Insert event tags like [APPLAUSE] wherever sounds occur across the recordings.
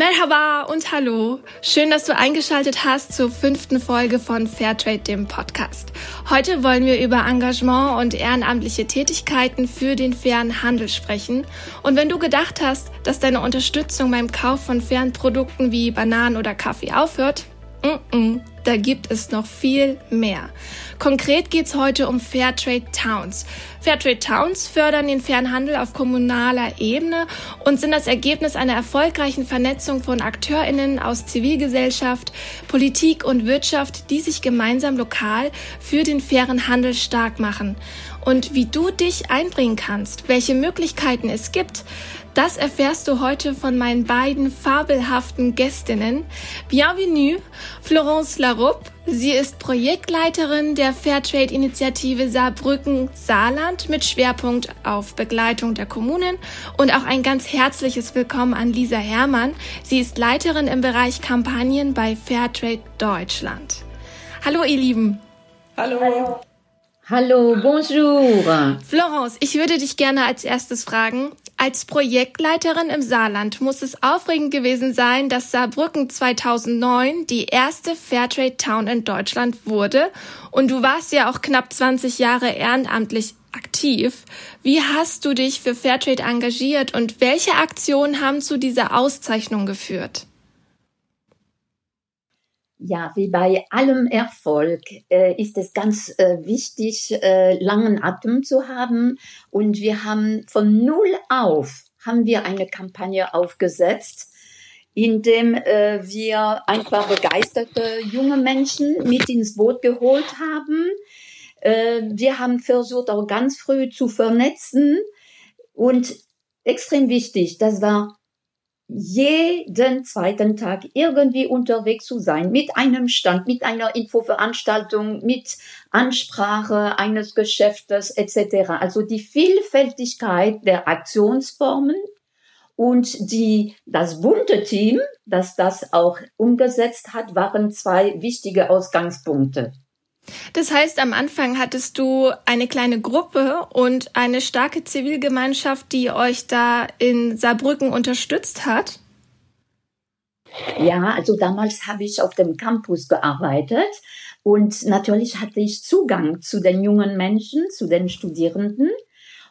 Merhaba und hallo. Schön, dass du eingeschaltet hast zur fünften Folge von Fairtrade, dem Podcast. Heute wollen wir über Engagement und ehrenamtliche Tätigkeiten für den fairen Handel sprechen. Und wenn du gedacht hast, dass deine Unterstützung beim Kauf von fairen Produkten wie Bananen oder Kaffee aufhört, mm -mm, da gibt es noch viel mehr. Konkret geht es heute um Fairtrade Towns. Fairtrade Towns fördern den fairen Handel auf kommunaler Ebene und sind das Ergebnis einer erfolgreichen Vernetzung von AkteurInnen aus Zivilgesellschaft, Politik und Wirtschaft, die sich gemeinsam lokal für den fairen Handel stark machen. Und wie du dich einbringen kannst, welche Möglichkeiten es gibt, das erfährst du heute von meinen beiden fabelhaften Gästinnen. Bienvenue, Florence Larup. Sie ist Projektleiterin der Fairtrade-Initiative Saarbrücken-Saarland mit Schwerpunkt auf Begleitung der Kommunen und auch ein ganz herzliches Willkommen an Lisa Herrmann. Sie ist Leiterin im Bereich Kampagnen bei Fairtrade Deutschland. Hallo, ihr Lieben. Hallo. Hallo. Hallo, bonjour. Florence, ich würde dich gerne als erstes fragen, als Projektleiterin im Saarland muss es aufregend gewesen sein, dass Saarbrücken 2009 die erste Fairtrade Town in Deutschland wurde. Und du warst ja auch knapp 20 Jahre ehrenamtlich aktiv. Wie hast du dich für Fairtrade engagiert und welche Aktionen haben zu dieser Auszeichnung geführt? Ja, wie bei allem Erfolg äh, ist es ganz äh, wichtig, äh, langen Atem zu haben. Und wir haben von null auf haben wir eine Kampagne aufgesetzt, in dem äh, wir einfach begeisterte junge Menschen mit ins Boot geholt haben. Äh, wir haben versucht, auch ganz früh zu vernetzen. Und extrem wichtig, das war jeden zweiten Tag irgendwie unterwegs zu sein, mit einem Stand, mit einer Infoveranstaltung, mit Ansprache eines Geschäftes etc. Also die Vielfältigkeit der Aktionsformen und die, das bunte Team, das das auch umgesetzt hat, waren zwei wichtige Ausgangspunkte. Das heißt, am Anfang hattest du eine kleine Gruppe und eine starke Zivilgemeinschaft, die euch da in Saarbrücken unterstützt hat? Ja, also damals habe ich auf dem Campus gearbeitet und natürlich hatte ich Zugang zu den jungen Menschen, zu den Studierenden.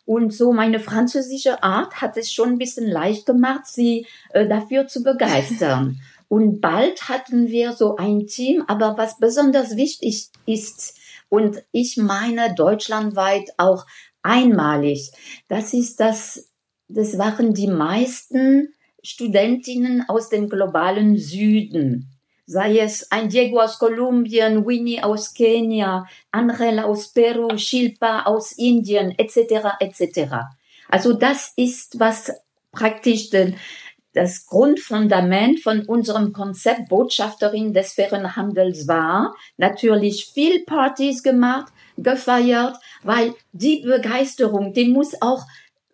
Und so meine französische Art hat es schon ein bisschen leicht gemacht, sie äh, dafür zu begeistern. [LAUGHS] Und bald hatten wir so ein Team, aber was besonders wichtig ist, und ich meine deutschlandweit auch einmalig, das ist das, das waren die meisten Studentinnen aus dem globalen Süden. Sei es ein Diego aus Kolumbien, Winnie aus Kenia, Angel aus Peru, Shilpa aus Indien, etc., etc. Also das ist, was praktisch den, das Grundfundament von unserem Konzept Botschafterin des fairen Handels war. Natürlich viel Partys gemacht, gefeiert, weil die Begeisterung, die muss auch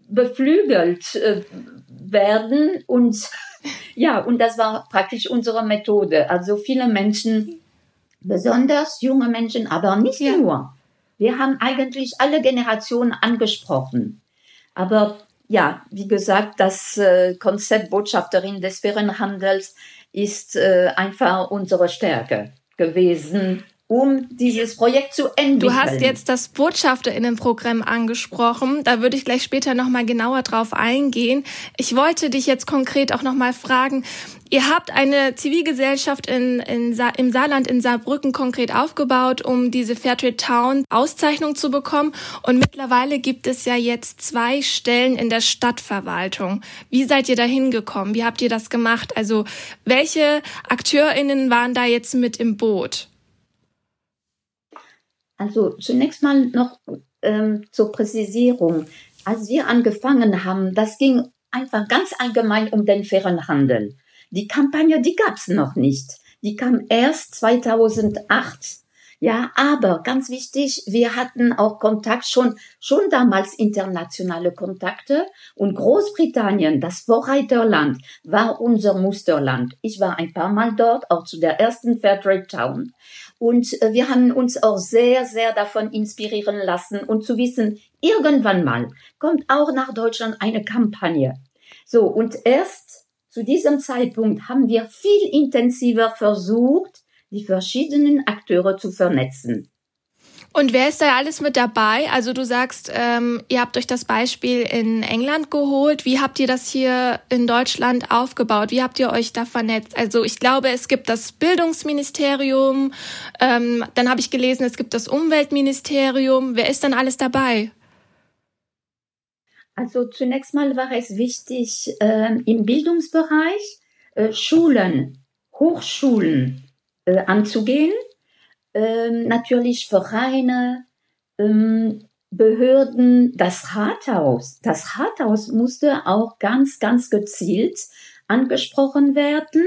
beflügelt äh, werden und [LAUGHS] ja, und das war praktisch unsere Methode. Also viele Menschen, besonders junge Menschen, aber nicht ja. nur. Wir haben eigentlich alle Generationen angesprochen. Aber ja, wie gesagt, das äh, Konzept Botschafterin des fairen Handels ist äh, einfach unsere Stärke gewesen um dieses Projekt zu entwickeln. Du hast jetzt das Botschafterinnenprogramm angesprochen. Da würde ich gleich später nochmal genauer drauf eingehen. Ich wollte dich jetzt konkret auch nochmal fragen. Ihr habt eine Zivilgesellschaft in, in Sa im Saarland in Saarbrücken konkret aufgebaut, um diese Fairtrade Town Auszeichnung zu bekommen. Und mittlerweile gibt es ja jetzt zwei Stellen in der Stadtverwaltung. Wie seid ihr da hingekommen? Wie habt ihr das gemacht? Also welche AkteurInnen waren da jetzt mit im Boot? Also zunächst mal noch ähm, zur Präzisierung. Als wir angefangen haben, das ging einfach ganz allgemein um den fairen Handel. Die Kampagne, die gab's noch nicht. Die kam erst 2008. Ja, aber ganz wichtig, wir hatten auch Kontakt schon, schon damals internationale Kontakte und Großbritannien, das Vorreiterland, war unser Musterland. Ich war ein paar Mal dort, auch zu der ersten Fairtrade Town. Und äh, wir haben uns auch sehr, sehr davon inspirieren lassen und zu wissen, irgendwann mal kommt auch nach Deutschland eine Kampagne. So, und erst zu diesem Zeitpunkt haben wir viel intensiver versucht, die verschiedenen Akteure zu vernetzen. Und wer ist da alles mit dabei? Also du sagst, ähm, ihr habt euch das Beispiel in England geholt. Wie habt ihr das hier in Deutschland aufgebaut? Wie habt ihr euch da vernetzt? Also ich glaube, es gibt das Bildungsministerium, ähm, dann habe ich gelesen, es gibt das Umweltministerium. Wer ist dann alles dabei? Also zunächst mal war es wichtig, äh, im Bildungsbereich äh, Schulen, Hochschulen äh, anzugehen ähm, natürlich Vereine, ähm, Behörden, das Rathaus. Das Rathaus musste auch ganz, ganz gezielt angesprochen werden.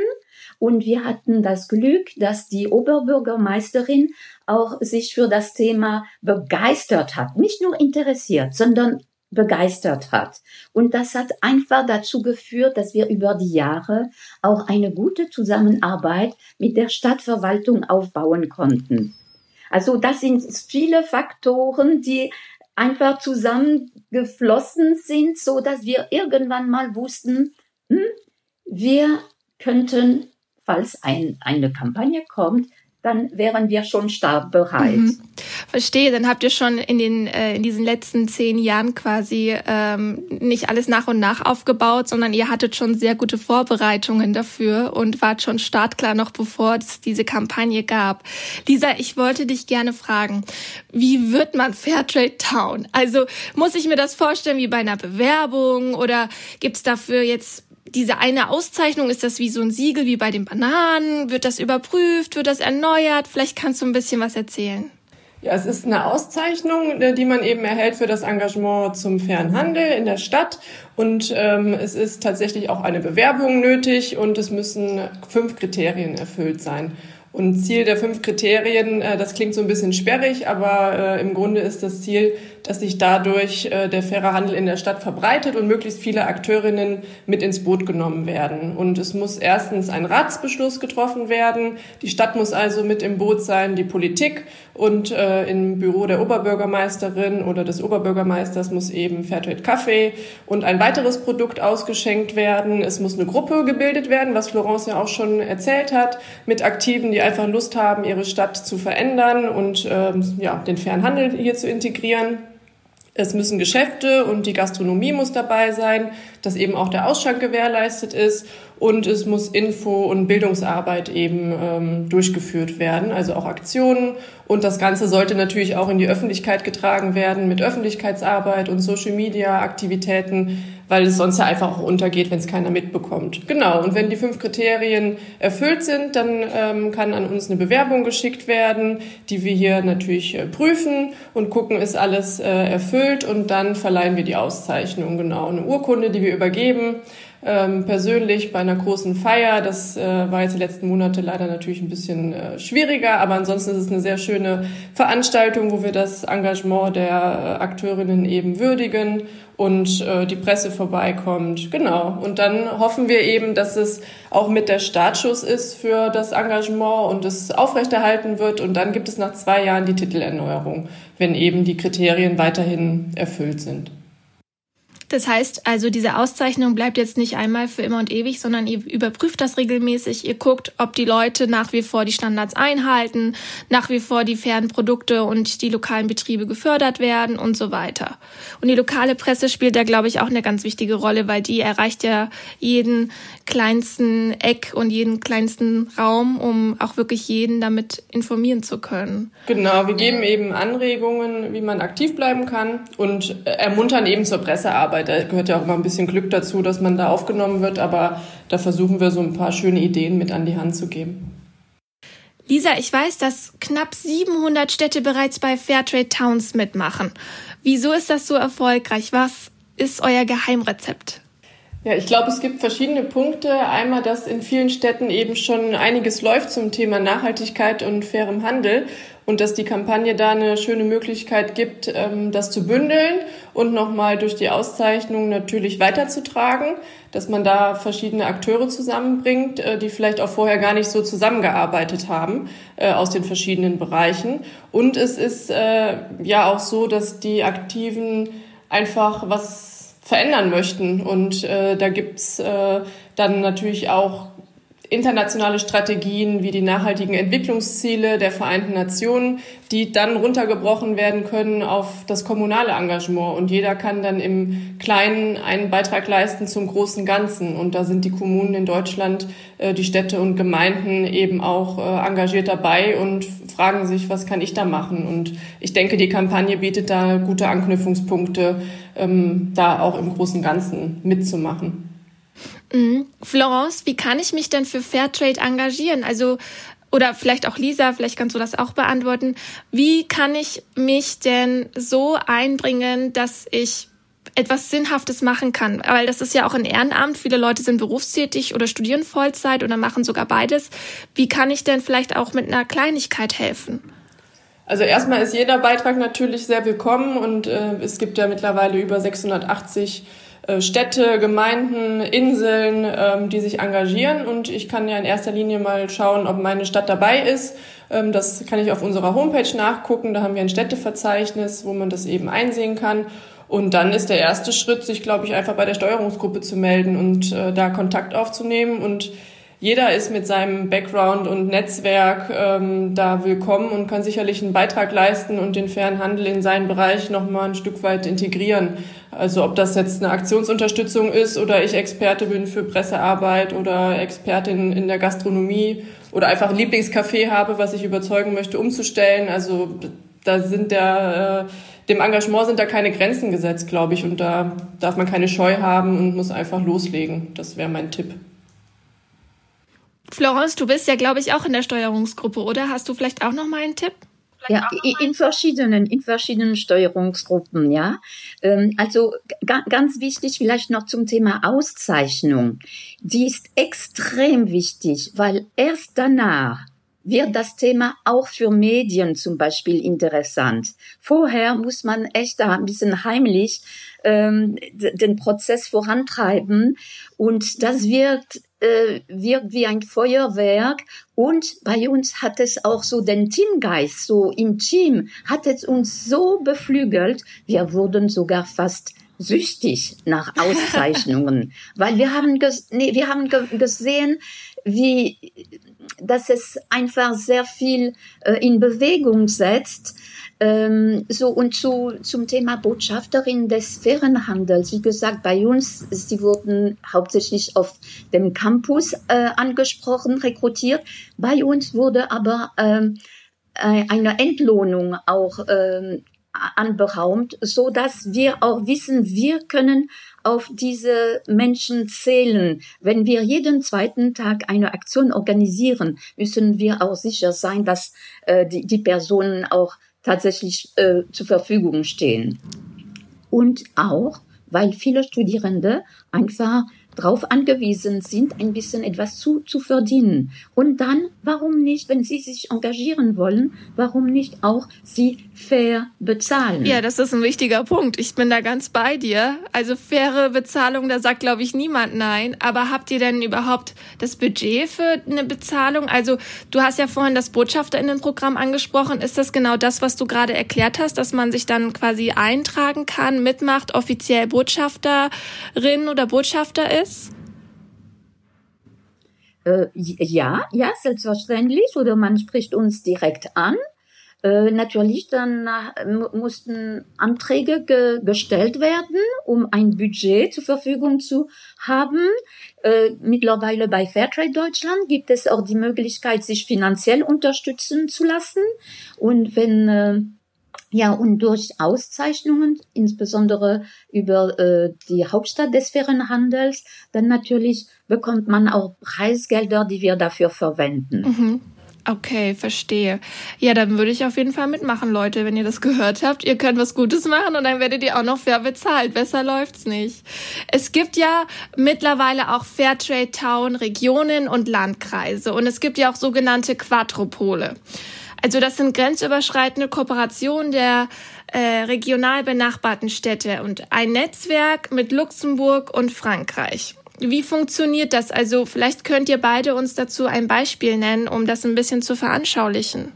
Und wir hatten das Glück, dass die Oberbürgermeisterin auch sich für das Thema begeistert hat. Nicht nur interessiert, sondern begeistert hat. Und das hat einfach dazu geführt, dass wir über die Jahre auch eine gute Zusammenarbeit mit der Stadtverwaltung aufbauen konnten. Also das sind viele Faktoren, die einfach zusammengeflossen sind, so dass wir irgendwann mal wussten, hm, wir könnten, falls ein, eine Kampagne kommt, dann wären wir schon stark bereit. Mhm. Verstehe, dann habt ihr schon in den äh, in diesen letzten zehn Jahren quasi ähm, nicht alles nach und nach aufgebaut, sondern ihr hattet schon sehr gute Vorbereitungen dafür und wart schon startklar noch bevor es diese Kampagne gab. Lisa, ich wollte dich gerne fragen, wie wird man Fairtrade Town? Also muss ich mir das vorstellen wie bei einer Bewerbung oder gibt's dafür jetzt diese eine Auszeichnung, ist das wie so ein Siegel wie bei den Bananen? Wird das überprüft? Wird das erneuert? Vielleicht kannst du ein bisschen was erzählen. Ja, es ist eine Auszeichnung, äh, die man eben erhält für das Engagement zum fairen Handel in der Stadt. Und ähm, es ist tatsächlich auch eine Bewerbung nötig und es müssen fünf Kriterien erfüllt sein. Und Ziel der fünf Kriterien, äh, das klingt so ein bisschen sperrig, aber äh, im Grunde ist das Ziel, dass sich dadurch äh, der faire Handel in der Stadt verbreitet und möglichst viele Akteurinnen mit ins Boot genommen werden. Und es muss erstens ein Ratsbeschluss getroffen werden. Die Stadt muss also mit im Boot sein, die Politik und äh, im Büro der Oberbürgermeisterin oder des Oberbürgermeisters muss eben Fairtrade Kaffee und ein weiteres Produkt ausgeschenkt werden. Es muss eine Gruppe gebildet werden, was Florence ja auch schon erzählt hat, mit Aktiven, die einfach Lust haben, ihre Stadt zu verändern und ähm, ja, den fairen Handel hier zu integrieren. Es müssen Geschäfte und die Gastronomie muss dabei sein, dass eben auch der Ausschank gewährleistet ist und es muss Info- und Bildungsarbeit eben ähm, durchgeführt werden, also auch Aktionen. Und das Ganze sollte natürlich auch in die Öffentlichkeit getragen werden mit Öffentlichkeitsarbeit und Social-Media-Aktivitäten, weil es sonst ja einfach auch untergeht, wenn es keiner mitbekommt. Genau, und wenn die fünf Kriterien erfüllt sind, dann ähm, kann an uns eine Bewerbung geschickt werden, die wir hier natürlich äh, prüfen und gucken, ist alles äh, erfüllt und dann verleihen wir die Auszeichnung, genau, eine Urkunde, die wir übergeben ähm, persönlich bei einer großen Feier. Das äh, war jetzt die letzten Monate leider natürlich ein bisschen äh, schwieriger, aber ansonsten ist es eine sehr schöne Veranstaltung, wo wir das Engagement der äh, Akteurinnen eben würdigen und äh, die Presse vorbeikommt. Genau. Und dann hoffen wir eben, dass es auch mit der Startschuss ist für das Engagement und es aufrechterhalten wird. Und dann gibt es nach zwei Jahren die Titelerneuerung, wenn eben die Kriterien weiterhin erfüllt sind. Das heißt also, diese Auszeichnung bleibt jetzt nicht einmal für immer und ewig, sondern ihr überprüft das regelmäßig. Ihr guckt, ob die Leute nach wie vor die Standards einhalten, nach wie vor die fairen Produkte und die lokalen Betriebe gefördert werden und so weiter. Und die lokale Presse spielt da, glaube ich, auch eine ganz wichtige Rolle, weil die erreicht ja jeden kleinsten Eck und jeden kleinsten Raum, um auch wirklich jeden damit informieren zu können. Genau, wir geben eben Anregungen, wie man aktiv bleiben kann und ermuntern eben zur Pressearbeit Arbeit. Da gehört ja auch immer ein bisschen Glück dazu, dass man da aufgenommen wird, aber da versuchen wir so ein paar schöne Ideen mit an die Hand zu geben. Lisa, ich weiß, dass knapp 700 Städte bereits bei Fairtrade Towns mitmachen. Wieso ist das so erfolgreich? Was ist euer Geheimrezept? Ja, ich glaube, es gibt verschiedene Punkte. Einmal, dass in vielen Städten eben schon einiges läuft zum Thema Nachhaltigkeit und fairem Handel und dass die Kampagne da eine schöne Möglichkeit gibt, ähm, das zu bündeln und nochmal durch die Auszeichnung natürlich weiterzutragen, dass man da verschiedene Akteure zusammenbringt, äh, die vielleicht auch vorher gar nicht so zusammengearbeitet haben äh, aus den verschiedenen Bereichen. Und es ist äh, ja auch so, dass die Aktiven einfach was verändern möchten. Und äh, da gibt's Dann natürlich auch internationale Strategien wie die nachhaltigen Entwicklungsziele der Vereinten Nationen, die dann runtergebrochen werden können auf das kommunale Engagement. Und jeder kann dann im Kleinen einen Beitrag leisten zum großen Ganzen. Und da sind die Kommunen in Deutschland, äh, die Städte und Gemeinden eben auch äh, engagiert dabei und fragen sich, was kann ich da machen? Und ich denke, die Kampagne bietet da gute Anknüpfungspunkte, ähm, da auch im großen Ganzen mitzumachen. Mhm. Florence, wie kann ich mich denn für Fairtrade engagieren? Also, oder vielleicht auch Lisa, vielleicht kannst du das auch beantworten. Wie kann ich mich denn so einbringen, dass ich etwas Sinnhaftes machen kann? Weil das ist ja auch ein Ehrenamt. Viele Leute sind berufstätig oder studieren Vollzeit oder machen sogar beides. Wie kann ich denn vielleicht auch mit einer Kleinigkeit helfen? Also erstmal ist jeder Beitrag natürlich sehr willkommen und äh, es gibt ja mittlerweile über 680 äh, Städte, Gemeinden, Inseln, ähm, die sich engagieren. Und ich kann ja in erster Linie mal schauen, ob meine Stadt dabei ist. Ähm, das kann ich auf unserer Homepage nachgucken. Da haben wir ein Städteverzeichnis, wo man das eben einsehen kann. Und dann ist der erste Schritt, sich, glaube ich, einfach bei der Steuerungsgruppe zu melden und äh, da Kontakt aufzunehmen. Und jeder ist mit seinem Background und Netzwerk ähm, da willkommen und kann sicherlich einen Beitrag leisten und den fairen Handel in seinen Bereich nochmal ein Stück weit integrieren. Also ob das jetzt eine Aktionsunterstützung ist oder ich Experte bin für Pressearbeit oder Expertin in der Gastronomie oder einfach ein Lieblingscafé habe, was ich überzeugen möchte, umzustellen. Also da sind der, äh, dem Engagement sind da keine Grenzen gesetzt, glaube ich. Und da darf man keine Scheu haben und muss einfach loslegen. Das wäre mein Tipp. Florence, du bist ja, glaube ich, auch in der Steuerungsgruppe, oder? Hast du vielleicht auch noch mal einen Tipp? Ja, in verschiedenen, in verschiedenen Steuerungsgruppen, ja. Ähm, also ganz wichtig vielleicht noch zum Thema Auszeichnung. Die ist extrem wichtig, weil erst danach wird das Thema auch für Medien zum Beispiel interessant. Vorher muss man echt da ein bisschen heimlich ähm, den Prozess vorantreiben und das wirkt äh, wirkt wie ein Feuerwerk und bei uns hat es auch so den Teamgeist, so im Team hat es uns so beflügelt, wir wurden sogar fast süchtig nach [LAUGHS] Auszeichnungen, weil wir haben, nee, wir haben gesehen, wie dass es einfach sehr viel äh, in Bewegung setzt. Ähm, so und zu, zum Thema Botschafterin des fairen Handels. Wie gesagt, bei uns, sie wurden hauptsächlich auf dem Campus äh, angesprochen, rekrutiert. Bei uns wurde aber ähm, äh, eine Entlohnung auch ähm, anberaumt, so dass wir auch wissen, wir können auf diese Menschen zählen. Wenn wir jeden zweiten Tag eine Aktion organisieren, müssen wir auch sicher sein, dass äh, die, die Personen auch tatsächlich äh, zur Verfügung stehen. Und auch, weil viele Studierende einfach darauf angewiesen sind, ein bisschen etwas zu, zu verdienen. Und dann, warum nicht, wenn sie sich engagieren wollen, warum nicht auch sie fair bezahlen? Ja, das ist ein wichtiger Punkt. Ich bin da ganz bei dir. Also faire Bezahlung, da sagt, glaube ich, niemand nein. Aber habt ihr denn überhaupt das Budget für eine Bezahlung? Also du hast ja vorhin das Botschafterinnenprogramm angesprochen. Ist das genau das, was du gerade erklärt hast, dass man sich dann quasi eintragen kann, mitmacht, offiziell Botschafterin oder Botschafter ist? Ist? Äh, ja, ja, selbstverständlich. Oder man spricht uns direkt an. Äh, natürlich, dann äh, mussten Anträge ge gestellt werden, um ein Budget zur Verfügung zu haben. Äh, mittlerweile bei Fairtrade Deutschland gibt es auch die Möglichkeit, sich finanziell unterstützen zu lassen. Und wenn äh, ja, und durch Auszeichnungen, insbesondere über äh, die Hauptstadt des fairen Handels, dann natürlich bekommt man auch Preisgelder, die wir dafür verwenden. Mhm. Okay, verstehe. Ja, dann würde ich auf jeden Fall mitmachen, Leute, wenn ihr das gehört habt. Ihr könnt was Gutes machen und dann werdet ihr auch noch fair bezahlt. Besser läuft's nicht. Es gibt ja mittlerweile auch Fairtrade Town Regionen und Landkreise und es gibt ja auch sogenannte Quadrupole. Also das sind grenzüberschreitende Kooperationen der äh, regional benachbarten Städte und ein Netzwerk mit Luxemburg und Frankreich. Wie funktioniert das? Also vielleicht könnt ihr beide uns dazu ein Beispiel nennen, um das ein bisschen zu veranschaulichen.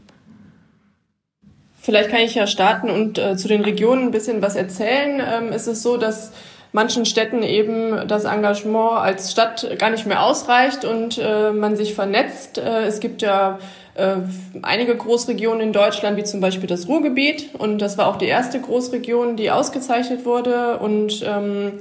Vielleicht kann ich ja starten und äh, zu den Regionen ein bisschen was erzählen. Ähm, ist es so, dass manchen Städten eben das Engagement als Stadt gar nicht mehr ausreicht und äh, man sich vernetzt. Äh, es gibt ja äh, einige Großregionen in Deutschland, wie zum Beispiel das Ruhrgebiet. Und das war auch die erste Großregion, die ausgezeichnet wurde. Und ähm,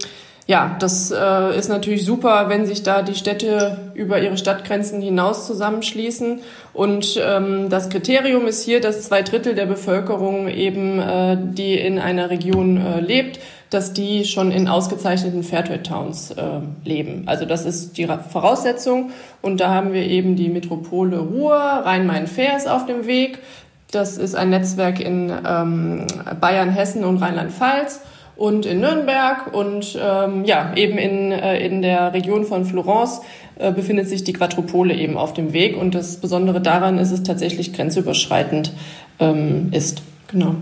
ja, das äh, ist natürlich super, wenn sich da die Städte über ihre Stadtgrenzen hinaus zusammenschließen. Und ähm, das Kriterium ist hier, dass zwei Drittel der Bevölkerung eben, äh, die in einer Region äh, lebt, dass die schon in ausgezeichneten Fairtrade Towns äh, leben. Also das ist die Voraussetzung. Und da haben wir eben die Metropole Ruhr, Rhein-Main-Fair ist auf dem Weg. Das ist ein Netzwerk in ähm, Bayern, Hessen und Rheinland-Pfalz und in Nürnberg und ähm, ja, eben in, äh, in der Region von Florence äh, befindet sich die Quadrupole eben auf dem Weg und das Besondere daran ist es tatsächlich grenzüberschreitend ähm, ist. Genau.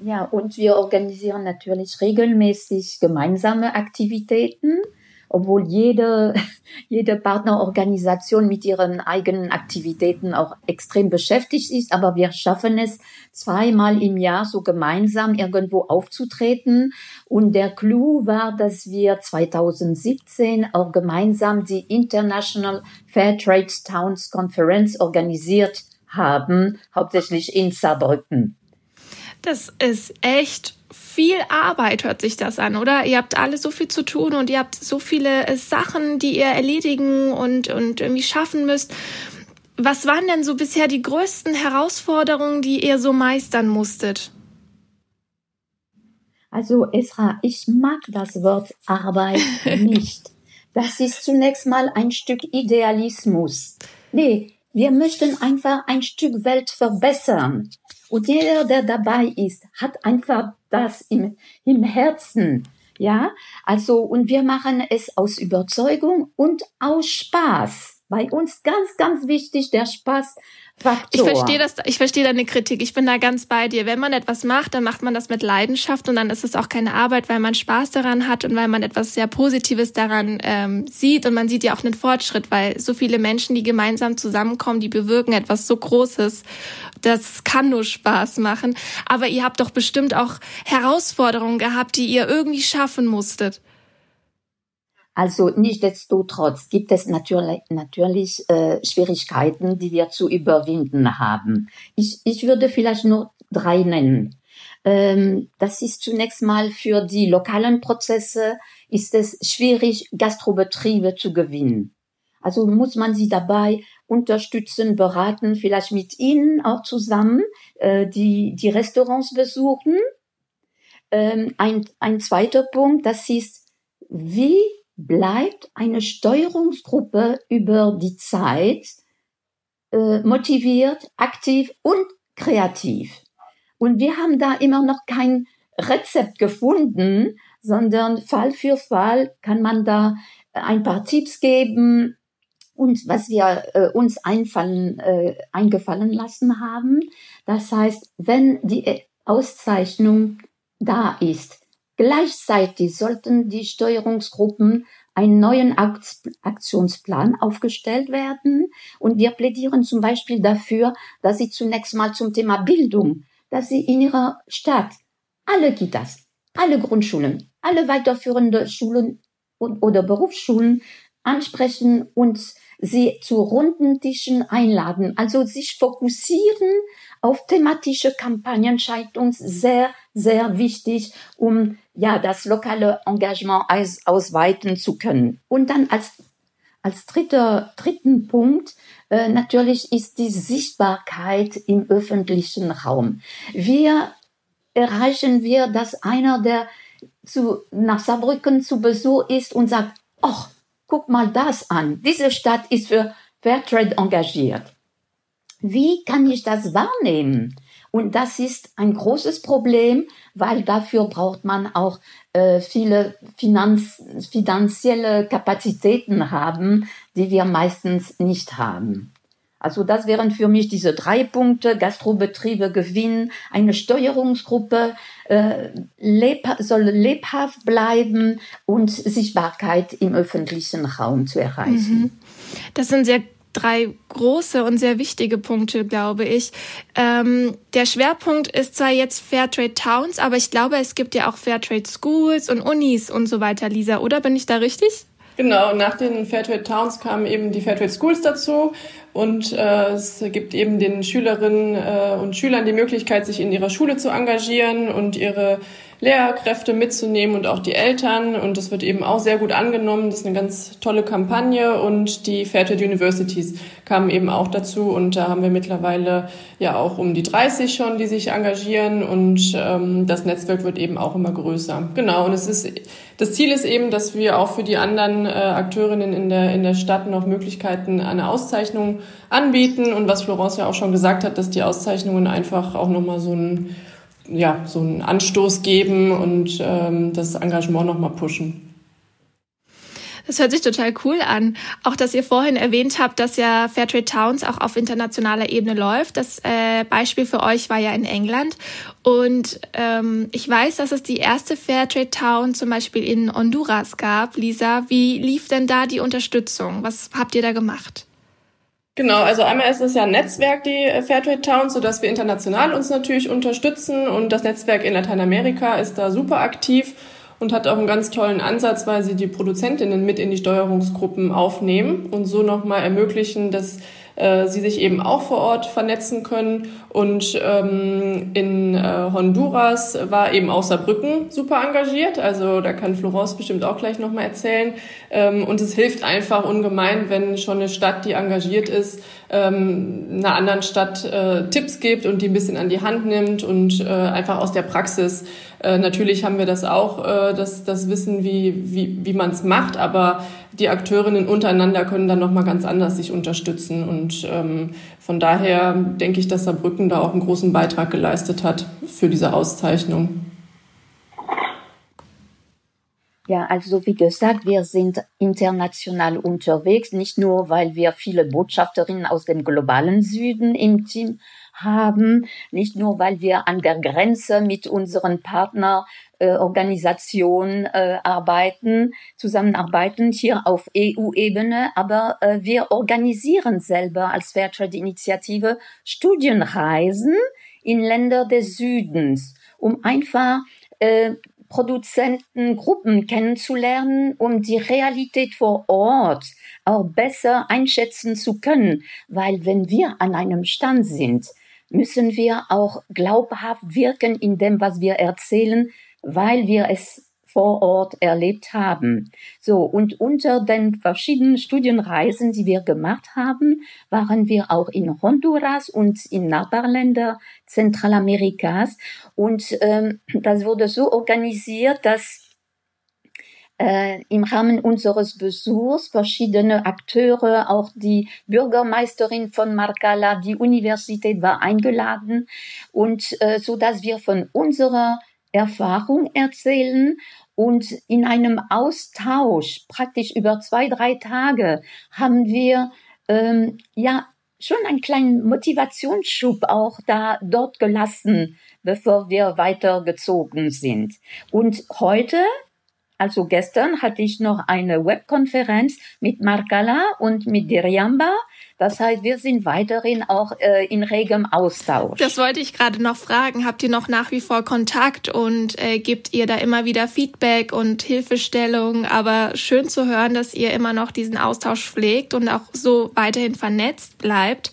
Ja, und wir organisieren natürlich regelmäßig gemeinsame Aktivitäten obwohl jede, [LAUGHS] jede Partnerorganisation mit ihren eigenen Aktivitäten auch extrem beschäftigt ist. Aber wir schaffen es, zweimal im Jahr so gemeinsam irgendwo aufzutreten. Und der Clou war, dass wir 2017 auch gemeinsam die International Fair Trade Towns Conference organisiert haben, hauptsächlich in Saarbrücken. Das ist echt viel Arbeit, hört sich das an, oder? Ihr habt alle so viel zu tun und ihr habt so viele äh, Sachen, die ihr erledigen und, und irgendwie schaffen müsst. Was waren denn so bisher die größten Herausforderungen, die ihr so meistern musstet? Also Esra, ich mag das Wort Arbeit [LAUGHS] nicht. Das ist zunächst mal ein Stück Idealismus. Nee, wir möchten einfach ein Stück Welt verbessern. Und jeder, der dabei ist, hat einfach das im, im Herzen. Ja, also, und wir machen es aus Überzeugung und aus Spaß. Bei uns ganz, ganz wichtig der Spaß Faktor. Ich verstehe das, ich verstehe deine Kritik. Ich bin da ganz bei dir. Wenn man etwas macht, dann macht man das mit Leidenschaft und dann ist es auch keine Arbeit, weil man Spaß daran hat und weil man etwas sehr Positives daran ähm, sieht und man sieht ja auch einen Fortschritt, weil so viele Menschen, die gemeinsam zusammenkommen, die bewirken etwas so Großes. Das kann nur Spaß machen. Aber ihr habt doch bestimmt auch Herausforderungen gehabt, die ihr irgendwie schaffen musstet. Also nichtsdestotrotz gibt es natürlich, natürlich äh, Schwierigkeiten, die wir zu überwinden haben. Ich, ich würde vielleicht nur drei nennen. Ähm, das ist zunächst mal für die lokalen Prozesse ist es schwierig, Gastrobetriebe zu gewinnen. Also muss man sie dabei unterstützen, beraten, vielleicht mit ihnen auch zusammen äh, die, die Restaurants besuchen. Ähm, ein, ein zweiter Punkt, das ist, wie bleibt eine Steuerungsgruppe über die Zeit äh, motiviert, aktiv und kreativ. Und wir haben da immer noch kein Rezept gefunden, sondern Fall für Fall kann man da ein paar Tipps geben. Und was wir äh, uns einfallen, äh, eingefallen lassen haben, das heißt, wenn die Auszeichnung da ist, Gleichzeitig sollten die Steuerungsgruppen einen neuen Aktionsplan aufgestellt werden. Und wir plädieren zum Beispiel dafür, dass sie zunächst mal zum Thema Bildung, dass sie in ihrer Stadt alle Kitas, alle Grundschulen, alle weiterführende Schulen oder Berufsschulen ansprechen und sie zu runden Tischen einladen. Also sich fokussieren auf thematische Kampagnen scheint uns sehr, sehr wichtig, um ja das lokale Engagement aus, ausweiten zu können. Und dann als als dritter, dritten Punkt äh, natürlich ist die Sichtbarkeit im öffentlichen Raum. Wir erreichen wir, dass einer, der zu, nach Saarbrücken zu Besuch ist und sagt, ach, guck mal das an, diese Stadt ist für Fairtrade engagiert wie kann ich das wahrnehmen? Und das ist ein großes Problem, weil dafür braucht man auch äh, viele Finanz finanzielle Kapazitäten haben, die wir meistens nicht haben. Also das wären für mich diese drei Punkte, Gastrobetriebe gewinnen, eine Steuerungsgruppe äh, leb soll lebhaft bleiben und Sichtbarkeit im öffentlichen Raum zu erreichen. Mhm. Das sind sehr drei große und sehr wichtige Punkte, glaube ich. Ähm, der Schwerpunkt ist zwar jetzt Fairtrade Towns, aber ich glaube, es gibt ja auch Fairtrade Schools und Unis und so weiter, Lisa, oder bin ich da richtig? Genau, nach den Fairtrade Towns kamen eben die Fairtrade Schools dazu und äh, es gibt eben den Schülerinnen äh, und Schülern die Möglichkeit, sich in ihrer Schule zu engagieren und ihre Lehrkräfte mitzunehmen und auch die Eltern. Und das wird eben auch sehr gut angenommen. Das ist eine ganz tolle Kampagne. Und die Fairtrade Universities kamen eben auch dazu. Und da haben wir mittlerweile ja auch um die 30 schon, die sich engagieren. Und ähm, das Netzwerk wird eben auch immer größer. Genau. Und es ist, das Ziel ist eben, dass wir auch für die anderen äh, Akteurinnen in der, in der Stadt noch Möglichkeiten eine Auszeichnung anbieten. Und was Florence ja auch schon gesagt hat, dass die Auszeichnungen einfach auch nochmal so ein ja, so einen Anstoß geben und ähm, das Engagement nochmal pushen. Das hört sich total cool an. Auch, dass ihr vorhin erwähnt habt, dass ja Fairtrade Towns auch auf internationaler Ebene läuft. Das äh, Beispiel für euch war ja in England. Und ähm, ich weiß, dass es die erste Fairtrade Town zum Beispiel in Honduras gab. Lisa, wie lief denn da die Unterstützung? Was habt ihr da gemacht? Genau, also einmal ist es ja ein Netzwerk, die äh, Fairtrade Towns, sodass wir international uns natürlich unterstützen und das Netzwerk in Lateinamerika ist da super aktiv und hat auch einen ganz tollen Ansatz, weil sie die Produzentinnen mit in die Steuerungsgruppen aufnehmen und so nochmal ermöglichen, dass äh, sie sich eben auch vor Ort vernetzen können. Und ähm, in äh, Honduras war eben auch Saarbrücken super engagiert. Also da kann Florence bestimmt auch gleich nochmal erzählen. Ähm, und es hilft einfach ungemein, wenn schon eine Stadt, die engagiert ist, ähm, einer anderen Stadt äh, Tipps gibt und die ein bisschen an die Hand nimmt und äh, einfach aus der Praxis äh, natürlich haben wir das auch, äh, das, das Wissen, wie, wie, wie man es macht, aber die Akteurinnen untereinander können dann nochmal ganz anders sich unterstützen. Und ähm, von daher denke ich, dass Saarbrücken da auch einen großen Beitrag geleistet hat für diese Auszeichnung. Ja, also wie gesagt, wir sind international unterwegs, nicht nur, weil wir viele Botschafterinnen aus dem globalen Süden im Team haben, nicht nur, weil wir an der Grenze mit unseren Partnerorganisationen äh, äh, arbeiten, zusammenarbeiten hier auf EU-Ebene, aber äh, wir organisieren selber als Fairtrade-Initiative Studienreisen in Länder des Südens, um einfach äh, Produzentengruppen kennenzulernen, um die Realität vor Ort auch besser einschätzen zu können. Weil wenn wir an einem Stand sind, müssen wir auch glaubhaft wirken in dem, was wir erzählen, weil wir es vor Ort erlebt haben. So, und unter den verschiedenen Studienreisen, die wir gemacht haben, waren wir auch in Honduras und in Nachbarländer Zentralamerikas. Und ähm, das wurde so organisiert, dass äh, im Rahmen unseres Besuchs verschiedene Akteure, auch die Bürgermeisterin von Marcala, die Universität war eingeladen und äh, so dass wir von unserer Erfahrung erzählen und in einem Austausch praktisch über zwei drei Tage haben wir ähm, ja schon einen kleinen Motivationsschub auch da dort gelassen, bevor wir weitergezogen sind. Und heute also gestern hatte ich noch eine Webkonferenz mit Markala und mit Diriamba. Das heißt, wir sind weiterhin auch äh, in regem Austausch. Das wollte ich gerade noch fragen. Habt ihr noch nach wie vor Kontakt und äh, gebt ihr da immer wieder Feedback und Hilfestellung? Aber schön zu hören, dass ihr immer noch diesen Austausch pflegt und auch so weiterhin vernetzt bleibt.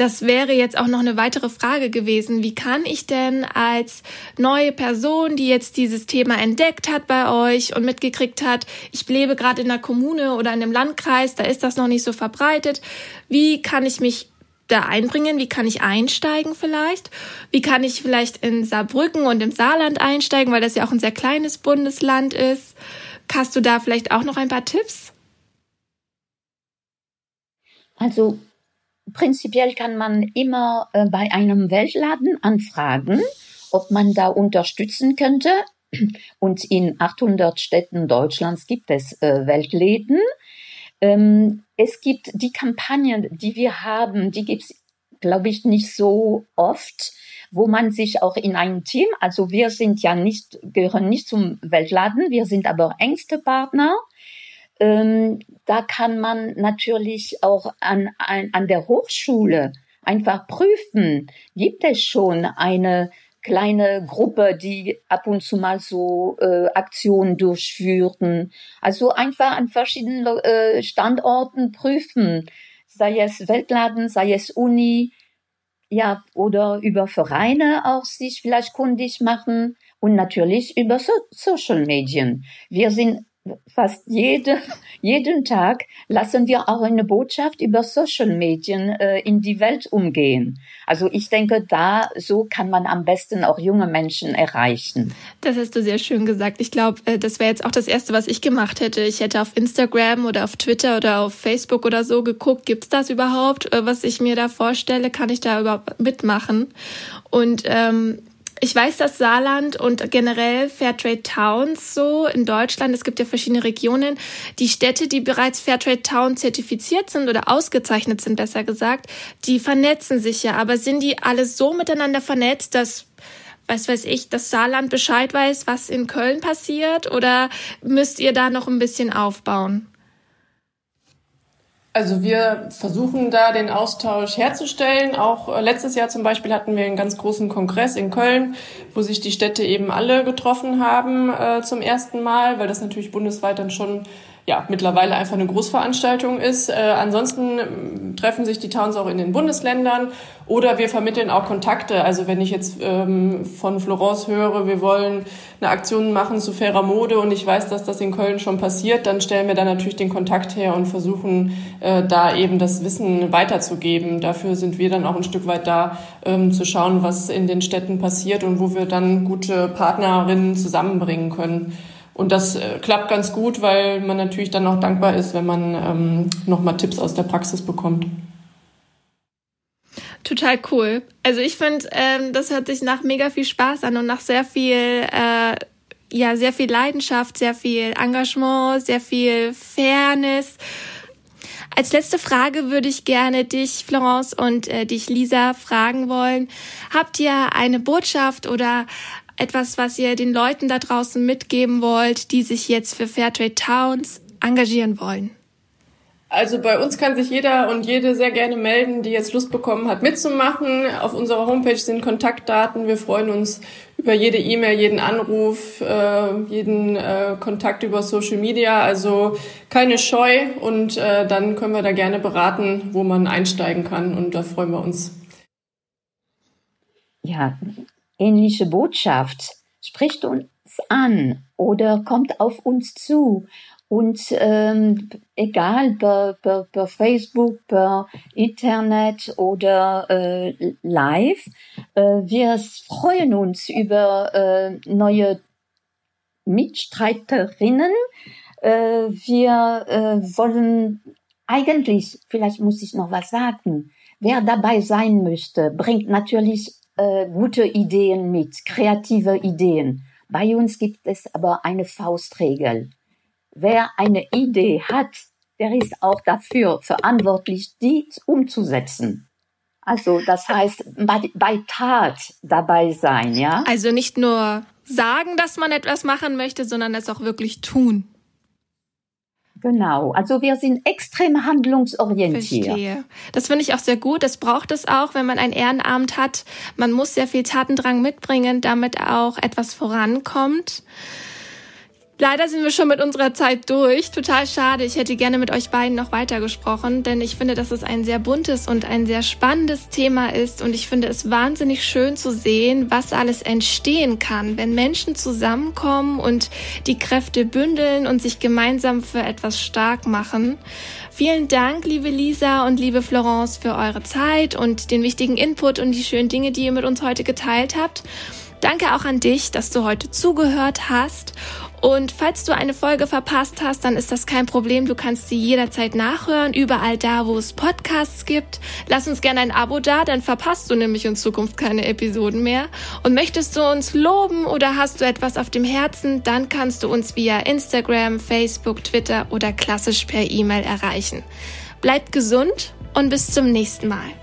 Das wäre jetzt auch noch eine weitere Frage gewesen. Wie kann ich denn als neue Person, die jetzt dieses Thema entdeckt hat bei euch und mitgekriegt hat, ich lebe gerade in einer Kommune oder in einem Landkreis, da ist das noch nicht so verbreitet, wie kann ich mich da einbringen? Wie kann ich einsteigen vielleicht? Wie kann ich vielleicht in Saarbrücken und im Saarland einsteigen, weil das ja auch ein sehr kleines Bundesland ist? Hast du da vielleicht auch noch ein paar Tipps? Also prinzipiell kann man immer äh, bei einem Weltladen anfragen, ob man da unterstützen könnte. Und in 800 Städten Deutschlands gibt es äh, Weltläden. Ähm, es gibt die Kampagnen, die wir haben, die gibt es, glaube ich, nicht so oft, wo man sich auch in einem Team, also wir sind ja nicht, gehören nicht zum Weltladen, wir sind aber engste Partner ähm, da kann man natürlich auch an, an, an der Hochschule einfach prüfen, gibt es schon eine kleine Gruppe, die ab und zu mal so äh, Aktionen durchführten. Also einfach an verschiedenen äh, Standorten prüfen, sei es Weltladen, sei es Uni, ja, oder über Vereine auch sich vielleicht kundig machen und natürlich über so Social Medien. Wir sind fast jede, [LAUGHS] jeden Tag lassen wir auch eine Botschaft über Social Medien äh, in die Welt umgehen. Also ich denke, da so kann man am besten auch junge Menschen erreichen. Das hast du sehr schön gesagt. Ich glaube, äh, das wäre jetzt auch das Erste, was ich gemacht hätte. Ich hätte auf Instagram oder auf Twitter oder auf Facebook oder so geguckt, gibt's das überhaupt, äh, was ich mir da vorstelle? Kann ich da überhaupt mitmachen? Und ähm, ich weiß, dass Saarland und generell Fairtrade Towns so in Deutschland, es gibt ja verschiedene Regionen, die Städte, die bereits Fairtrade Town zertifiziert sind oder ausgezeichnet sind, besser gesagt, die vernetzen sich ja. Aber sind die alle so miteinander vernetzt, dass was weiß ich, dass Saarland Bescheid weiß, was in Köln passiert? Oder müsst ihr da noch ein bisschen aufbauen? Also wir versuchen da den Austausch herzustellen. Auch äh, letztes Jahr zum Beispiel hatten wir einen ganz großen Kongress in Köln, wo sich die Städte eben alle getroffen haben äh, zum ersten Mal, weil das natürlich bundesweit dann schon ja, mittlerweile einfach eine Großveranstaltung ist. Äh, ansonsten ähm, treffen sich die Towns auch in den Bundesländern oder wir vermitteln auch Kontakte. Also wenn ich jetzt ähm, von Florence höre, wir wollen eine Aktion machen zu fairer Mode und ich weiß, dass das in Köln schon passiert, dann stellen wir da natürlich den Kontakt her und versuchen äh, da eben das Wissen weiterzugeben. Dafür sind wir dann auch ein Stück weit da, ähm, zu schauen, was in den Städten passiert und wo wir dann gute Partnerinnen zusammenbringen können. Und das äh, klappt ganz gut, weil man natürlich dann auch dankbar ist, wenn man ähm, nochmal Tipps aus der Praxis bekommt. Total cool. Also ich finde, ähm, das hört sich nach mega viel Spaß an und nach sehr viel, äh, ja, sehr viel Leidenschaft, sehr viel Engagement, sehr viel Fairness. Als letzte Frage würde ich gerne dich, Florence, und äh, dich, Lisa, fragen wollen. Habt ihr eine Botschaft oder etwas, was ihr den Leuten da draußen mitgeben wollt, die sich jetzt für Fairtrade Towns engagieren wollen? Also bei uns kann sich jeder und jede sehr gerne melden, die jetzt Lust bekommen hat, mitzumachen. Auf unserer Homepage sind Kontaktdaten. Wir freuen uns über jede E-Mail, jeden Anruf, äh, jeden äh, Kontakt über Social Media. Also keine Scheu und äh, dann können wir da gerne beraten, wo man einsteigen kann und da freuen wir uns. Ja, ähnliche Botschaft spricht uns an oder kommt auf uns zu. Und ähm, egal per, per, per Facebook, per Internet oder äh, live, äh, wir freuen uns über äh, neue Mitstreiterinnen. Äh, wir äh, wollen eigentlich, vielleicht muss ich noch was sagen, wer dabei sein möchte, bringt natürlich äh, gute Ideen mit, kreative Ideen. Bei uns gibt es aber eine Faustregel. Wer eine Idee hat, der ist auch dafür verantwortlich, die umzusetzen. Also das heißt, bei, bei Tat dabei sein, ja? Also nicht nur sagen, dass man etwas machen möchte, sondern es auch wirklich tun. Genau, also wir sind extrem handlungsorientiert. Verstehe. Das finde ich auch sehr gut. Das braucht es auch, wenn man ein Ehrenamt hat. Man muss sehr viel Tatendrang mitbringen, damit auch etwas vorankommt. Leider sind wir schon mit unserer Zeit durch. Total schade. Ich hätte gerne mit euch beiden noch weiter gesprochen, denn ich finde, dass es ein sehr buntes und ein sehr spannendes Thema ist und ich finde es wahnsinnig schön zu sehen, was alles entstehen kann, wenn Menschen zusammenkommen und die Kräfte bündeln und sich gemeinsam für etwas stark machen. Vielen Dank, liebe Lisa und liebe Florence, für eure Zeit und den wichtigen Input und die schönen Dinge, die ihr mit uns heute geteilt habt. Danke auch an dich, dass du heute zugehört hast. Und falls du eine Folge verpasst hast, dann ist das kein Problem. Du kannst sie jederzeit nachhören, überall da, wo es Podcasts gibt. Lass uns gerne ein Abo da, dann verpasst du nämlich in Zukunft keine Episoden mehr. Und möchtest du uns loben oder hast du etwas auf dem Herzen, dann kannst du uns via Instagram, Facebook, Twitter oder klassisch per E-Mail erreichen. Bleibt gesund und bis zum nächsten Mal.